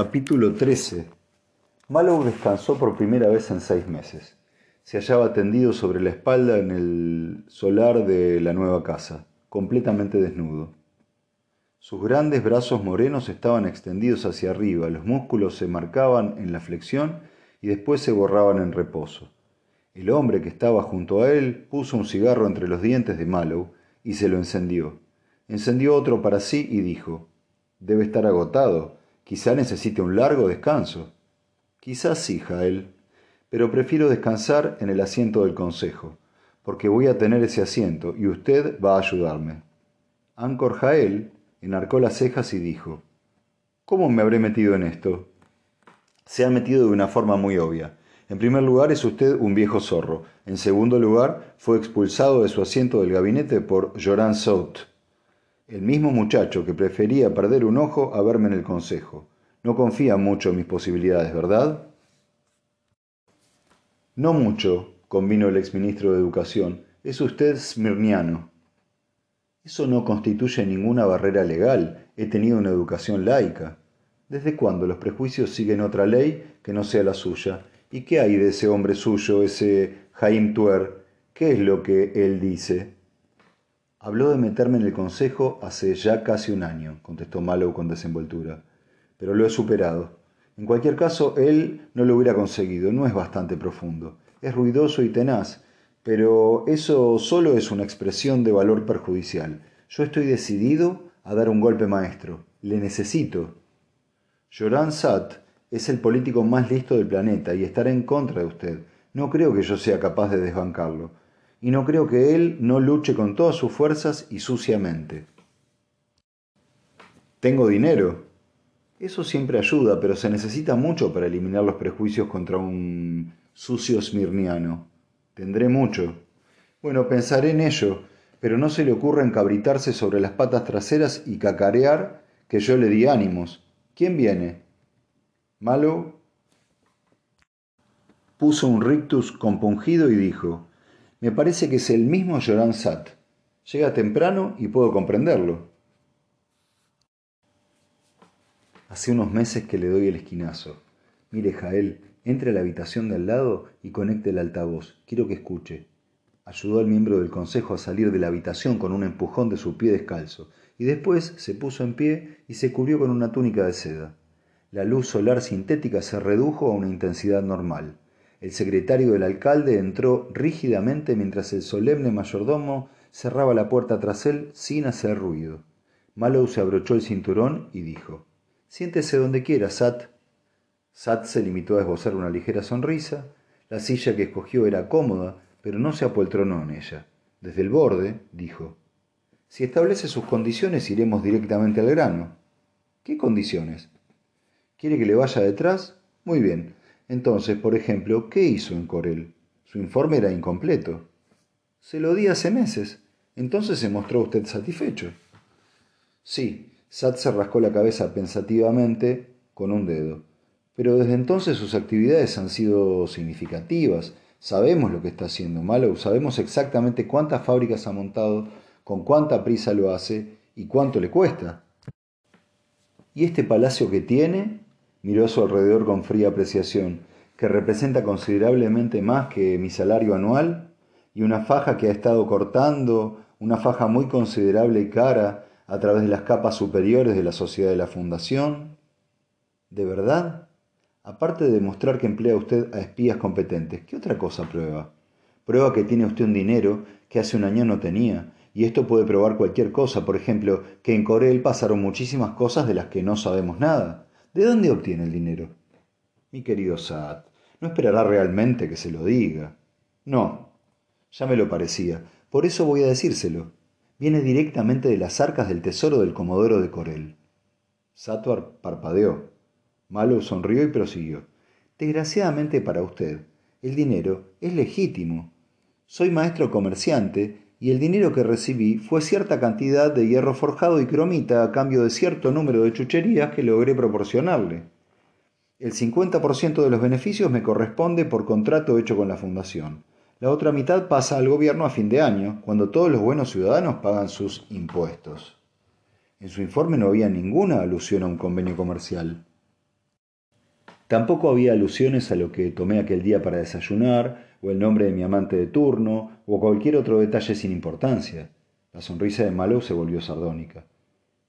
Capítulo 13 Mallow descansó por primera vez en seis meses. Se hallaba tendido sobre la espalda en el solar de la nueva casa, completamente desnudo. Sus grandes brazos morenos estaban extendidos hacia arriba, los músculos se marcaban en la flexión y después se borraban en reposo. El hombre que estaba junto a él puso un cigarro entre los dientes de Mallow y se lo encendió. Encendió otro para sí y dijo, Debe estar agotado. Quizá necesite un largo descanso. Quizás sí, Jael, pero prefiero descansar en el asiento del consejo, porque voy a tener ese asiento y usted va a ayudarme. Ancor Jael enarcó las cejas y dijo, ¿Cómo me habré metido en esto? Se ha metido de una forma muy obvia. En primer lugar, es usted un viejo zorro. En segundo lugar, fue expulsado de su asiento del gabinete por Joran Sout, el mismo muchacho que prefería perder un ojo a verme en el consejo. No confía mucho en mis posibilidades, ¿verdad? No mucho, convino el exministro de Educación. Es usted smirniano. Eso no constituye ninguna barrera legal. He tenido una educación laica. ¿Desde cuándo los prejuicios siguen otra ley que no sea la suya? ¿Y qué hay de ese hombre suyo, ese Jaim Tuer? ¿Qué es lo que él dice? Habló de meterme en el consejo hace ya casi un año, contestó Mallow con desenvoltura. Pero lo he superado. En cualquier caso, él no lo hubiera conseguido, no es bastante profundo. Es ruidoso y tenaz, pero eso solo es una expresión de valor perjudicial. Yo estoy decidido a dar un golpe maestro. Le necesito. Joran Sat es el político más listo del planeta y estará en contra de usted. No creo que yo sea capaz de desbancarlo y no creo que él no luche con todas sus fuerzas y suciamente. Tengo dinero. Eso siempre ayuda, pero se necesita mucho para eliminar los prejuicios contra un sucio smirniano. Tendré mucho. Bueno, pensaré en ello, pero no se le ocurra encabritarse sobre las patas traseras y cacarear que yo le di ánimos. ¿Quién viene? Malo puso un rictus compungido y dijo me parece que es el mismo Joran Sat. Llega temprano y puedo comprenderlo. Hace unos meses que le doy el esquinazo. Mire, Jael, entre a la habitación de al lado y conecte el altavoz. Quiero que escuche. Ayudó al miembro del consejo a salir de la habitación con un empujón de su pie descalzo, y después se puso en pie y se cubrió con una túnica de seda. La luz solar sintética se redujo a una intensidad normal. El secretario del alcalde entró rígidamente mientras el solemne mayordomo cerraba la puerta tras él sin hacer ruido. Mallow se abrochó el cinturón y dijo Siéntese donde quiera, Sat. Sat se limitó a esbozar una ligera sonrisa. La silla que escogió era cómoda, pero no se apoltronó en ella. Desde el borde, dijo Si establece sus condiciones, iremos directamente al grano. ¿Qué condiciones? ¿Quiere que le vaya detrás? Muy bien. Entonces, por ejemplo, ¿qué hizo en Corel? Su informe era incompleto. Se lo di hace meses. Entonces se mostró usted satisfecho. Sí, Sat se rascó la cabeza pensativamente con un dedo. Pero desde entonces sus actividades han sido significativas. Sabemos lo que está haciendo Malo, sabemos exactamente cuántas fábricas ha montado, con cuánta prisa lo hace y cuánto le cuesta. ¿Y este palacio que tiene? Miró a su alrededor con fría apreciación, que representa considerablemente más que mi salario anual, y una faja que ha estado cortando, una faja muy considerable y cara, a través de las capas superiores de la sociedad de la Fundación. ¿De verdad? Aparte de demostrar que emplea usted a espías competentes, ¿qué otra cosa prueba? Prueba que tiene usted un dinero que hace un año no tenía, y esto puede probar cualquier cosa, por ejemplo, que en Corel pasaron muchísimas cosas de las que no sabemos nada. ¿De dónde obtiene el dinero? Mi querido Sat, no esperará realmente que se lo diga. No, ya me lo parecía. Por eso voy a decírselo. Viene directamente de las arcas del tesoro del Comodoro de Corel. Satuar parpadeó. Malo sonrió y prosiguió. Desgraciadamente para usted, el dinero es legítimo. Soy maestro comerciante y el dinero que recibí fue cierta cantidad de hierro forjado y cromita a cambio de cierto número de chucherías que logré proporcionarle. El 50% de los beneficios me corresponde por contrato hecho con la Fundación. La otra mitad pasa al gobierno a fin de año, cuando todos los buenos ciudadanos pagan sus impuestos. En su informe no había ninguna alusión a un convenio comercial. Tampoco había alusiones a lo que tomé aquel día para desayunar, o el nombre de mi amante de turno, o cualquier otro detalle sin importancia. La sonrisa de Mallow se volvió sardónica.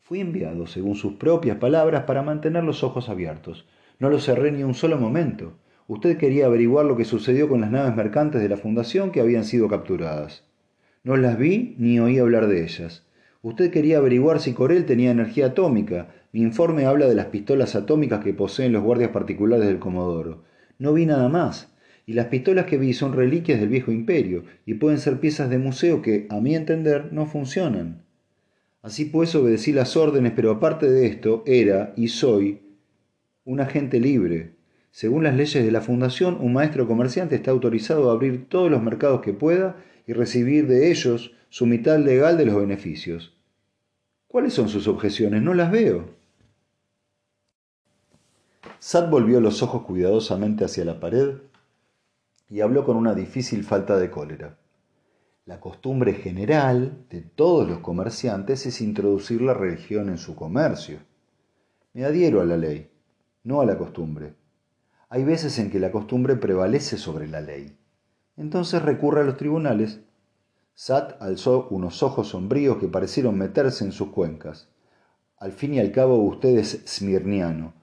Fui enviado, según sus propias palabras, para mantener los ojos abiertos. No lo cerré ni un solo momento. Usted quería averiguar lo que sucedió con las naves mercantes de la Fundación que habían sido capturadas. No las vi ni oí hablar de ellas. Usted quería averiguar si Corel tenía energía atómica, mi informe habla de las pistolas atómicas que poseen los guardias particulares del Comodoro. No vi nada más. Y las pistolas que vi son reliquias del viejo imperio y pueden ser piezas de museo que, a mi entender, no funcionan. Así pues obedecí las órdenes, pero aparte de esto, era y soy un agente libre. Según las leyes de la Fundación, un maestro comerciante está autorizado a abrir todos los mercados que pueda y recibir de ellos su mitad legal de los beneficios. ¿Cuáles son sus objeciones? No las veo. Sad volvió los ojos cuidadosamente hacia la pared y habló con una difícil falta de cólera. La costumbre general de todos los comerciantes es introducir la religión en su comercio. Me adhiero a la ley, no a la costumbre. Hay veces en que la costumbre prevalece sobre la ley. Entonces recurre a los tribunales. Sat alzó unos ojos sombríos que parecieron meterse en sus cuencas. Al fin y al cabo usted es smirniano,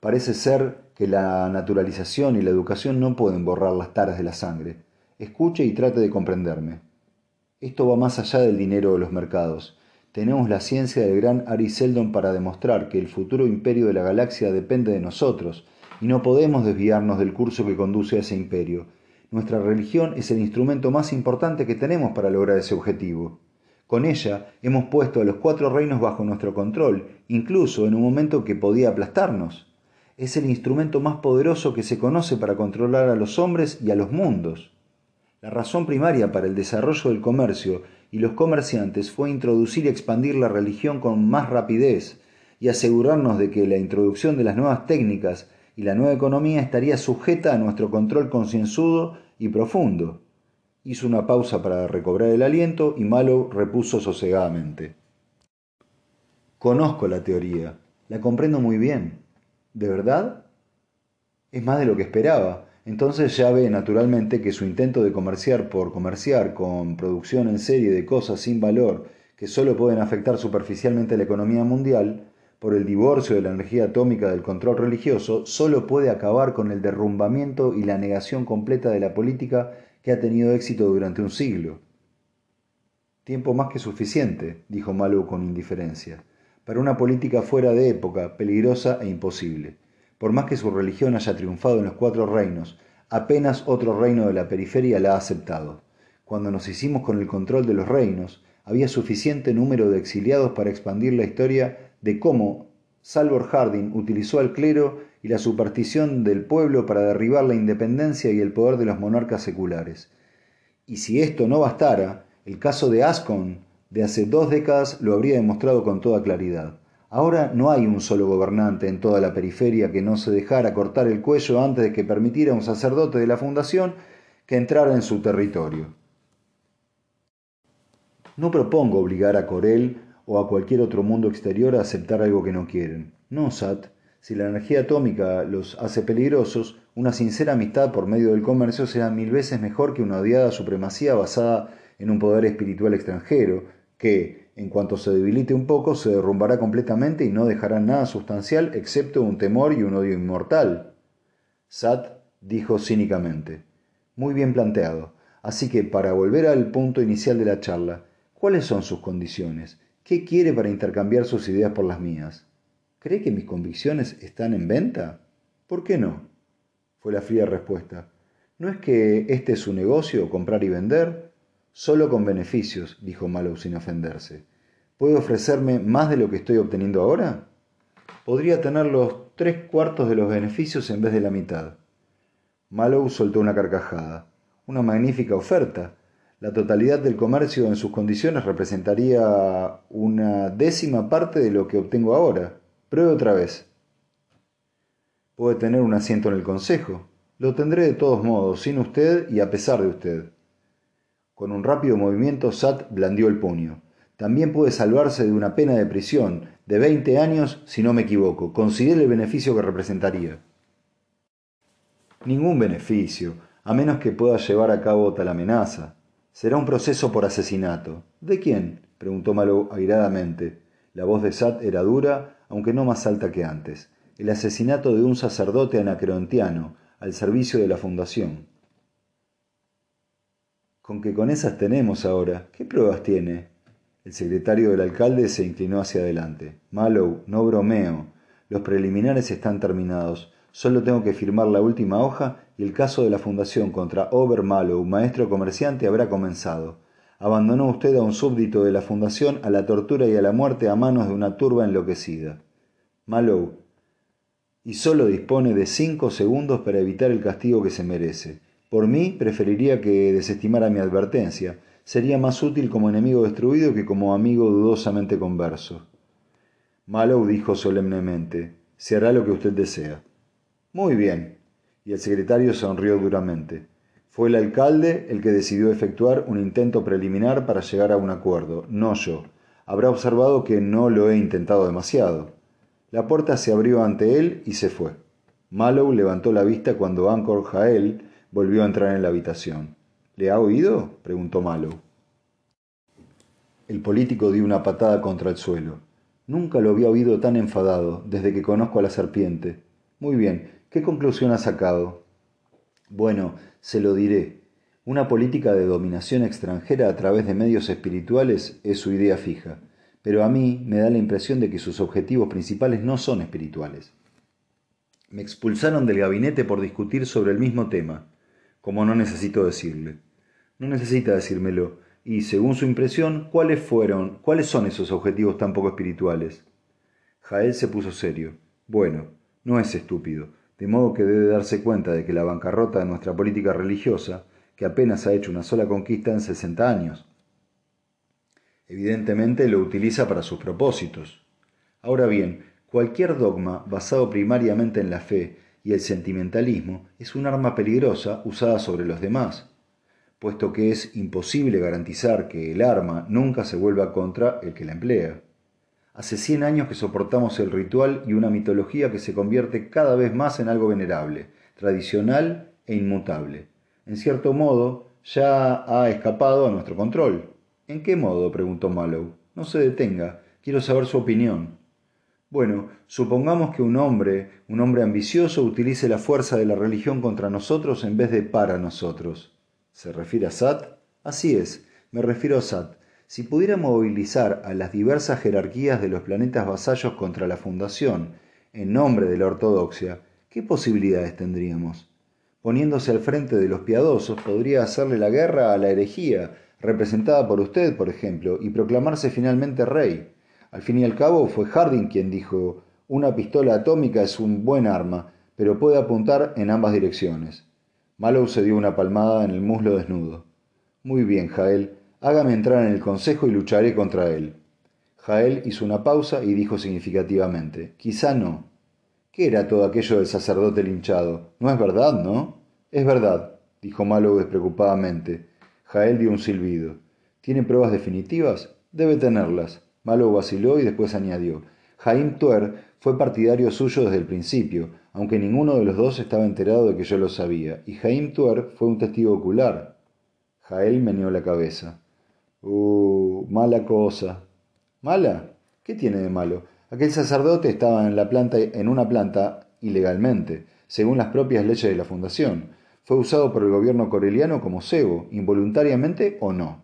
Parece ser que la naturalización y la educación no pueden borrar las taras de la sangre. Escuche y trate de comprenderme. Esto va más allá del dinero de los mercados. Tenemos la ciencia del gran Ari Seldon para demostrar que el futuro imperio de la galaxia depende de nosotros, y no podemos desviarnos del curso que conduce a ese imperio. Nuestra religión es el instrumento más importante que tenemos para lograr ese objetivo. Con ella hemos puesto a los cuatro reinos bajo nuestro control, incluso en un momento que podía aplastarnos es el instrumento más poderoso que se conoce para controlar a los hombres y a los mundos. La razón primaria para el desarrollo del comercio y los comerciantes fue introducir y expandir la religión con más rapidez y asegurarnos de que la introducción de las nuevas técnicas y la nueva economía estaría sujeta a nuestro control concienzudo y profundo. Hizo una pausa para recobrar el aliento y Malo repuso sosegadamente. Conozco la teoría, la comprendo muy bien. ¿De verdad? Es más de lo que esperaba. Entonces ya ve naturalmente que su intento de comerciar por comerciar con producción en serie de cosas sin valor que solo pueden afectar superficialmente la economía mundial, por el divorcio de la energía atómica del control religioso, solo puede acabar con el derrumbamiento y la negación completa de la política que ha tenido éxito durante un siglo. Tiempo más que suficiente, dijo Malo con indiferencia para una política fuera de época, peligrosa e imposible. Por más que su religión haya triunfado en los cuatro reinos, apenas otro reino de la periferia la ha aceptado. Cuando nos hicimos con el control de los reinos, había suficiente número de exiliados para expandir la historia de cómo Salvor Harding utilizó al clero y la superstición del pueblo para derribar la independencia y el poder de los monarcas seculares. Y si esto no bastara, el caso de Ascon de hace dos décadas lo habría demostrado con toda claridad. Ahora no hay un solo gobernante en toda la periferia que no se dejara cortar el cuello antes de que permitiera a un sacerdote de la fundación que entrara en su territorio. No propongo obligar a Corel o a cualquier otro mundo exterior a aceptar algo que no quieren. No, Sat. Si la energía atómica los hace peligrosos, una sincera amistad por medio del comercio será mil veces mejor que una odiada supremacía basada en un poder espiritual extranjero, que, en cuanto se debilite un poco, se derrumbará completamente y no dejará nada sustancial excepto un temor y un odio inmortal. Sat dijo cínicamente. Muy bien planteado. Así que, para volver al punto inicial de la charla, ¿cuáles son sus condiciones? ¿Qué quiere para intercambiar sus ideas por las mías? ¿Cree que mis convicciones están en venta? ¿Por qué no? fue la fría respuesta. ¿No es que este es su negocio, comprar y vender? Solo con beneficios, dijo Mallow sin ofenderse. ¿Puede ofrecerme más de lo que estoy obteniendo ahora? Podría tener los tres cuartos de los beneficios en vez de la mitad. Mallow soltó una carcajada. Una magnífica oferta. La totalidad del comercio en sus condiciones representaría una décima parte de lo que obtengo ahora. Pruebe otra vez. Puede tener un asiento en el Consejo. Lo tendré de todos modos, sin usted y a pesar de usted. Con un rápido movimiento, Sat blandió el puño. También puede salvarse de una pena de prisión de 20 años si no me equivoco. Considere el beneficio que representaría. Ningún beneficio, a menos que pueda llevar a cabo tal amenaza. Será un proceso por asesinato. ¿De quién? preguntó Malo airadamente. La voz de Sat era dura, aunque no más alta que antes. El asesinato de un sacerdote anacreontiano, al servicio de la fundación. Con que con esas tenemos ahora. ¿Qué pruebas tiene? El secretario del alcalde se inclinó hacia adelante. Mallow, no bromeo. Los preliminares están terminados. Solo tengo que firmar la última hoja y el caso de la fundación contra Ober Mallow, maestro comerciante, habrá comenzado. Abandonó usted a un súbdito de la fundación a la tortura y a la muerte a manos de una turba enloquecida. Mallow, y solo dispone de cinco segundos para evitar el castigo que se merece. Por mí, preferiría que desestimara mi advertencia. Sería más útil como enemigo destruido que como amigo dudosamente converso. Mallow dijo solemnemente, se hará lo que usted desea. Muy bien. Y el secretario sonrió duramente. Fue el alcalde el que decidió efectuar un intento preliminar para llegar a un acuerdo, no yo. Habrá observado que no lo he intentado demasiado. La puerta se abrió ante él y se fue. Mallow levantó la vista cuando Anchor Jael volvió a entrar en la habitación. ¿Le ha oído? preguntó Mallow. El político dio una patada contra el suelo. Nunca lo había oído tan enfadado desde que conozco a la serpiente. Muy bien, ¿qué conclusión ha sacado? Bueno, se lo diré. Una política de dominación extranjera a través de medios espirituales es su idea fija, pero a mí me da la impresión de que sus objetivos principales no son espirituales. Me expulsaron del gabinete por discutir sobre el mismo tema, como no necesito decirle. No necesita decírmelo. Y, según su impresión, ¿cuáles fueron, cuáles son esos objetivos tan poco espirituales? Jael se puso serio. Bueno, no es estúpido, de modo que debe darse cuenta de que la bancarrota de nuestra política religiosa, que apenas ha hecho una sola conquista en sesenta años, evidentemente lo utiliza para sus propósitos. Ahora bien, cualquier dogma basado primariamente en la fe el sentimentalismo es un arma peligrosa usada sobre los demás, puesto que es imposible garantizar que el arma nunca se vuelva contra el que la emplea. Hace cien años que soportamos el ritual y una mitología que se convierte cada vez más en algo venerable, tradicional e inmutable. En cierto modo, ya ha escapado a nuestro control. ¿En qué modo? preguntó Mallow. No se detenga. Quiero saber su opinión. Bueno, supongamos que un hombre, un hombre ambicioso, utilice la fuerza de la religión contra nosotros en vez de para nosotros. ¿Se refiere a Sat? Así es, me refiero a Sat. Si pudiera movilizar a las diversas jerarquías de los planetas vasallos contra la Fundación, en nombre de la ortodoxia, ¿qué posibilidades tendríamos? Poniéndose al frente de los piadosos, podría hacerle la guerra a la herejía, representada por usted, por ejemplo, y proclamarse finalmente rey. Al fin y al cabo fue Harding quien dijo, una pistola atómica es un buen arma, pero puede apuntar en ambas direcciones. Mallow se dio una palmada en el muslo desnudo. Muy bien, Jael, hágame entrar en el consejo y lucharé contra él. Jael hizo una pausa y dijo significativamente, quizá no. ¿Qué era todo aquello del sacerdote linchado? No es verdad, ¿no? Es verdad, dijo Mallow despreocupadamente. Jael dio un silbido. ¿Tiene pruebas definitivas? Debe tenerlas. Malo vaciló y después añadió, Jaim Tuer fue partidario suyo desde el principio, aunque ninguno de los dos estaba enterado de que yo lo sabía, y Jaim Tuer fue un testigo ocular. Jael meneó la cabeza. Uh, mala cosa. ¿Mala? ¿Qué tiene de malo? Aquel sacerdote estaba en, la planta, en una planta ilegalmente, según las propias leyes de la fundación. Fue usado por el gobierno coreliano como cebo, involuntariamente o no.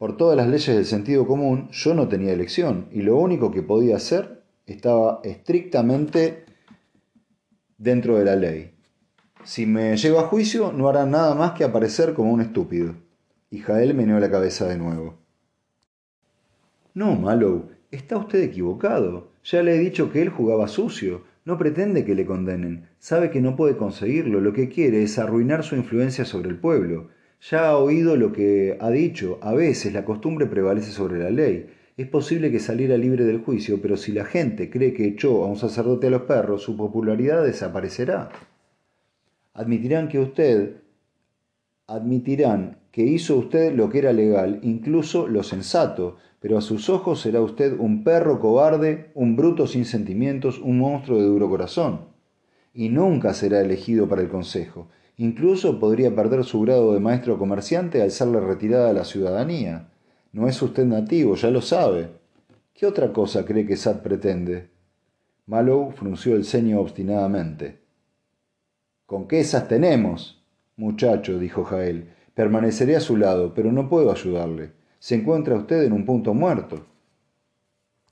Por todas las leyes del sentido común, yo no tenía elección y lo único que podía hacer estaba estrictamente dentro de la ley. Si me llevo a juicio, no hará nada más que aparecer como un estúpido. Y Jael meneó la cabeza de nuevo. No, Mallow, está usted equivocado. Ya le he dicho que él jugaba sucio. No pretende que le condenen. Sabe que no puede conseguirlo. Lo que quiere es arruinar su influencia sobre el pueblo. Ya ha oído lo que ha dicho. A veces la costumbre prevalece sobre la ley. Es posible que saliera libre del juicio, pero si la gente cree que echó a un sacerdote a los perros, su popularidad desaparecerá. Admitirán que usted, admitirán que hizo usted lo que era legal, incluso lo sensato, pero a sus ojos será usted un perro cobarde, un bruto sin sentimientos, un monstruo de duro corazón. y nunca será elegido para el consejo. Incluso podría perder su grado de maestro comerciante al serle retirada la ciudadanía. No es usted nativo, ya lo sabe. ¿Qué otra cosa cree que Sad pretende? Mallow frunció el ceño obstinadamente. ¿Con qué esas tenemos? Muchacho, dijo Jael, permaneceré a su lado, pero no puedo ayudarle. Se encuentra usted en un punto muerto.